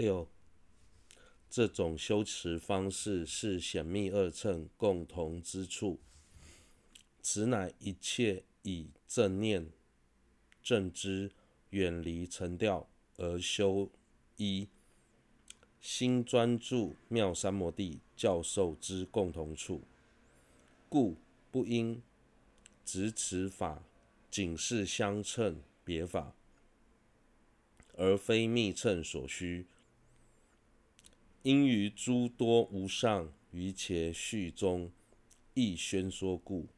六，这种修持方式是显密二乘共同之处。此乃一切以正念正知，远离尘调而修一心专注妙三摩地教授之共同处，故不应执此法仅是相称别法，而非密乘所需。因于诸多无上于且序中亦宣说故。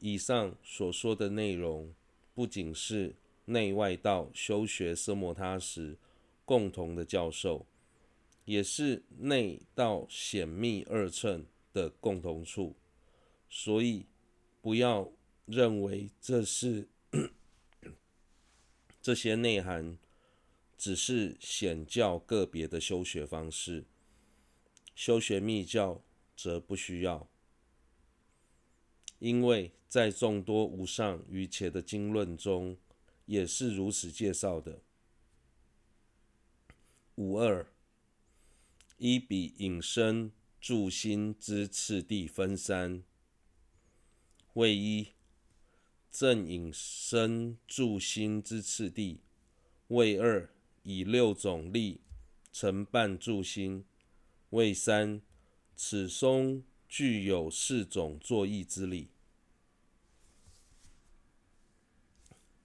以上所说的内容，不仅是内外道修学奢摩他时共同的教授，也是内道显密二乘的共同处。所以，不要认为这是 这些内涵只是显教个别的修学方式，修学密教则不需要。因为在众多无上瑜伽的经论中，也是如此介绍的。五二依彼引身住心之次第分三：谓一正引身住心之次第；谓二以六种力承办住心；谓三此中具有四种作意之力。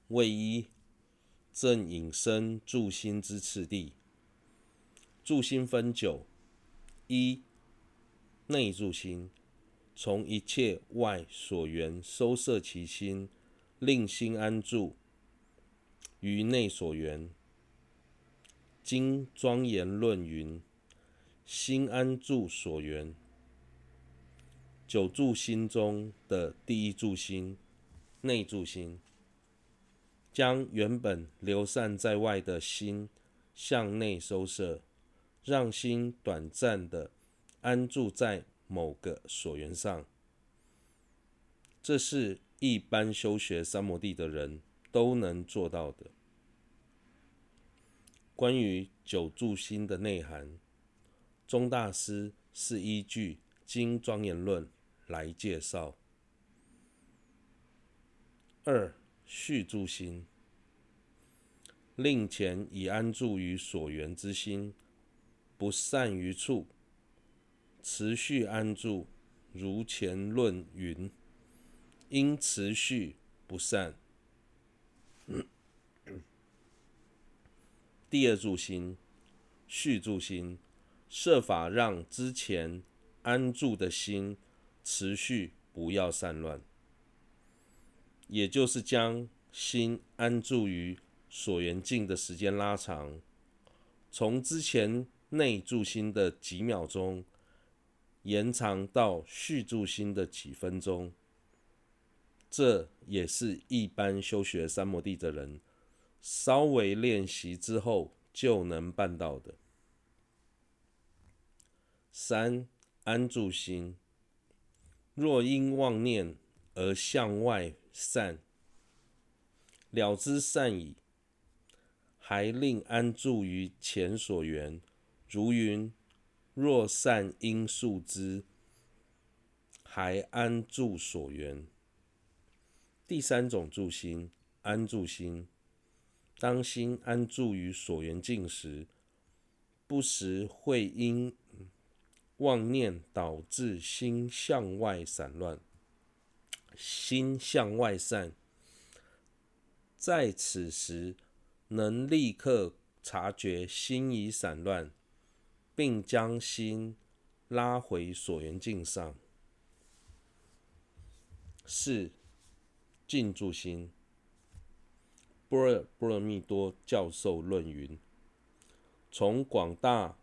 谓一正引生住心之次第。住心分九：一内住心，从一切外所缘收摄其心，令心安住于内所缘。经庄严论云：心安住所缘。九住心中的第一住心，内住心，将原本流散在外的心向内收摄，让心短暂的安住在某个所缘上。这是一般修学三摩地的人都能做到的。关于九住心的内涵，宗大师是依据《经庄严论》来介绍。二续住心，令前已安住于所缘之心，不散于处，持续安住。如前论云，应持续不散。第二住心，续住心，设法让之前安住的心持续不要散乱。也就是将心安住于所缘境的时间拉长，从之前内住心的几秒钟，延长到续住心的几分钟。这也是一般修学三摩地的人稍微练习之后就能办到的。三安住心，若因妄念而向外散，了知散矣，还令安住于前所缘。如云：若善因数之，还安住所缘。第三种住心，安住心，当心安住于所缘境时，不时会因妄念导致心向外散乱。心向外散，在此时能立刻察觉心已散乱，并将心拉回所缘境上。四静住心，般若波罗蜜多教授论云：从广大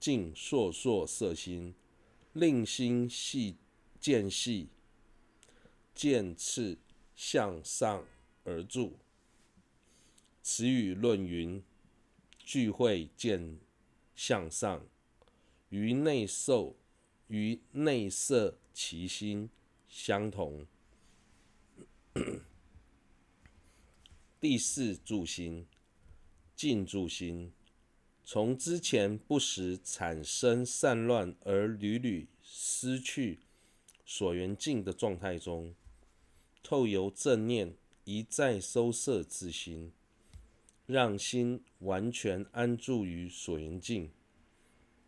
净烁烁色心，令心细渐细。渐次向上而住。此语论云：聚会渐向上，于内受于内色其心相同。第四住心，净住心，从之前不时产生散乱而屡屡失去所缘境的状态中，透由正念一再收摄自心，让心完全安住于所缘境，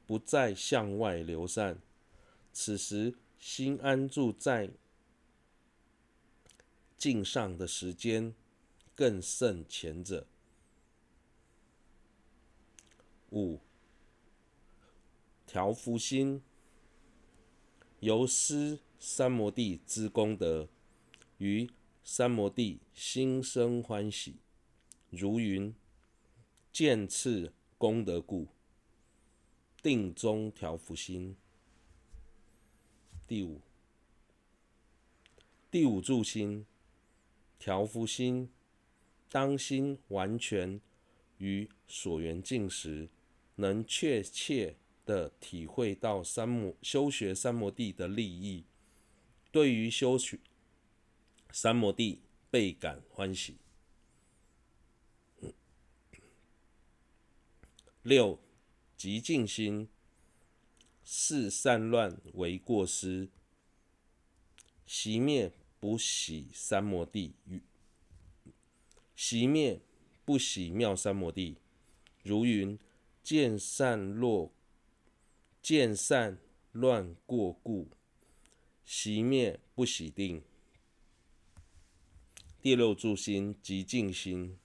不再向外流散。此时心安住在境上的时间，更胜前者。五、调伏心，由施三摩地之功德，于三摩地心生欢喜，如云见次功德故，定中调伏心。第五，第五住心，调伏心，当心完全于所缘境时，能确切地体会到三摩修学三摩地的利益，对于修学三摩地倍感欢喜。六、极静心，视散乱为过失，熄灭不喜三摩地与熄灭不喜妙三摩地，如云。见散落，见散乱过故，熄灭不喜定。第六住心即静心，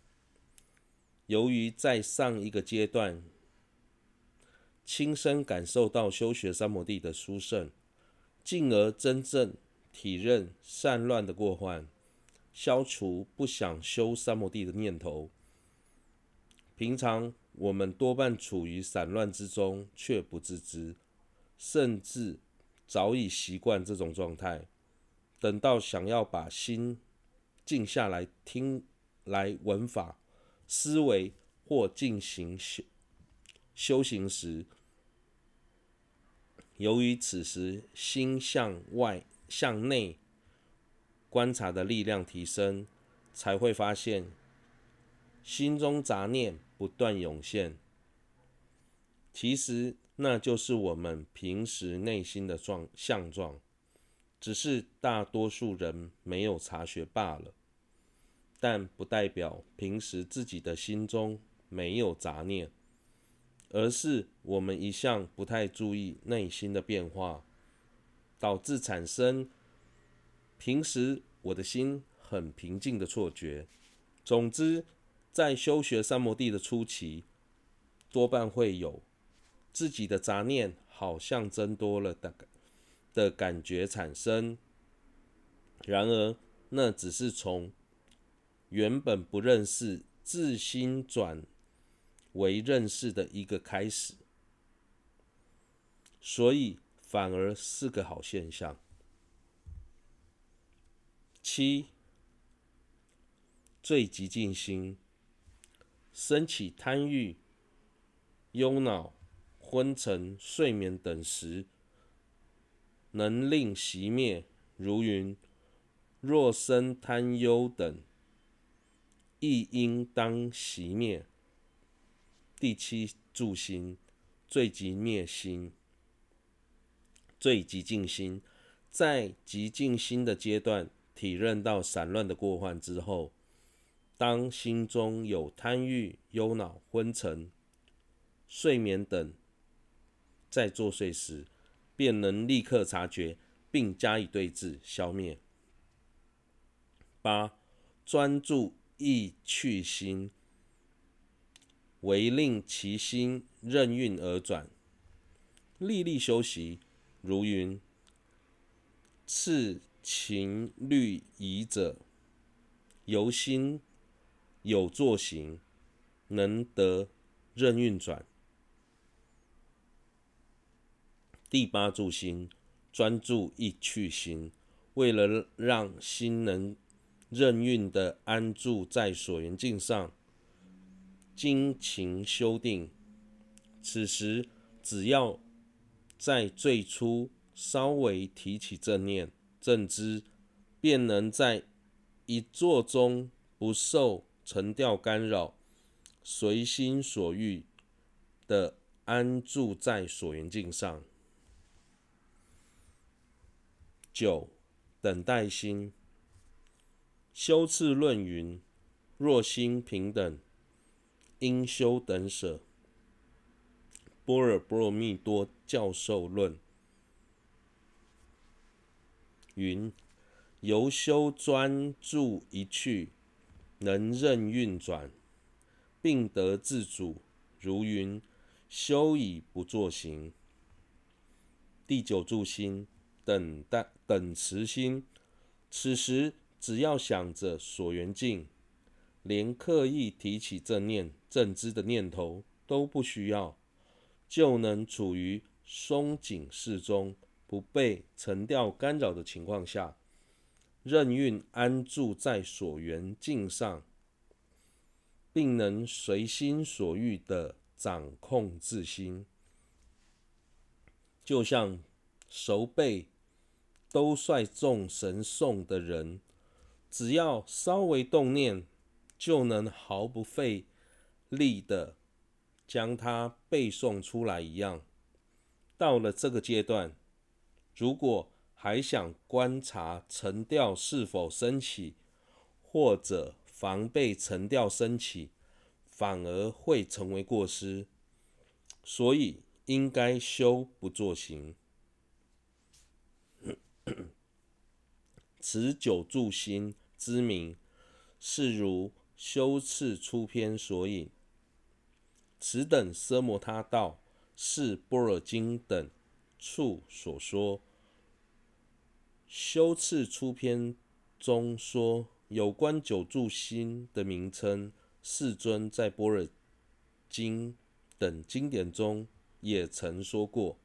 由于在上一个阶段，亲身感受到修学三摩地的殊胜，进而真正体认散乱的过患，消除不想修三摩地的念头。平常。我们多半处于散乱之中，却不自知，甚至早已习惯这种状态。等到想要把心静下来听、来闻法、思维或进行修修行时，由于此时心向外、向内观察的力量提升，才会发现心中杂念。不断涌现，其实那就是我们平时内心的状相状，只是大多数人没有察觉罢了。但不代表平时自己的心中没有杂念，而是我们一向不太注意内心的变化，导致产生平时我的心很平静的错觉。总之。在修学三摩地的初期，多半会有自己的杂念好像增多了的的感觉产生。然而，那只是从原本不认识自心转为认识的一个开始，所以反而是个好现象。七，最极静心。升起贪欲、忧恼、昏沉、睡眠等时，能令熄灭。如云：若生贪忧等，亦应当熄灭。第七住心，最极灭心，最极静心，在极静心的阶段，体认到散乱的过患之后。当心中有贪欲、忧恼、昏沉、睡眠等在作祟时，便能立刻察觉，并加以对治、消灭。八、专注意趣心，唯令其心任运而转，历历修习，如云：次勤虑已者，由心。有作行，能得任运转。第八住心，专注意趣心，为了让心能任运的安住在所缘境上，精勤修定。此时，只要在最初稍微提起正念、正知，便能在一坐中不受。沉掉干扰，随心所欲，的安住在所缘境上。九、等待心。修次论云：若心平等，应修等舍。波若波罗蜜多教授论云：由修专注一去，能任运转，并得自主。如云：修已不作行。第九住心，等待等持心。此时只要想着所缘境，连刻意提起正念、正知的念头都不需要，就能处于松紧适中，不被尘调干扰的情况下，任运安住在所缘境上，并能随心所欲地掌控自心，就像熟背兜率众神诵的人，只要稍微动念，就能毫不费力地将它背诵出来一样。到了这个阶段，如果还想观察沉调是否升起，或者防备沉调升起，反而会成为过失。所以应该修不作行。持九住心之名，是如修次出篇所引。此等奢摩他道是般若经等处所说。修次出篇中说有关九柱心的名称，世尊在般若经等经典中也曾说过。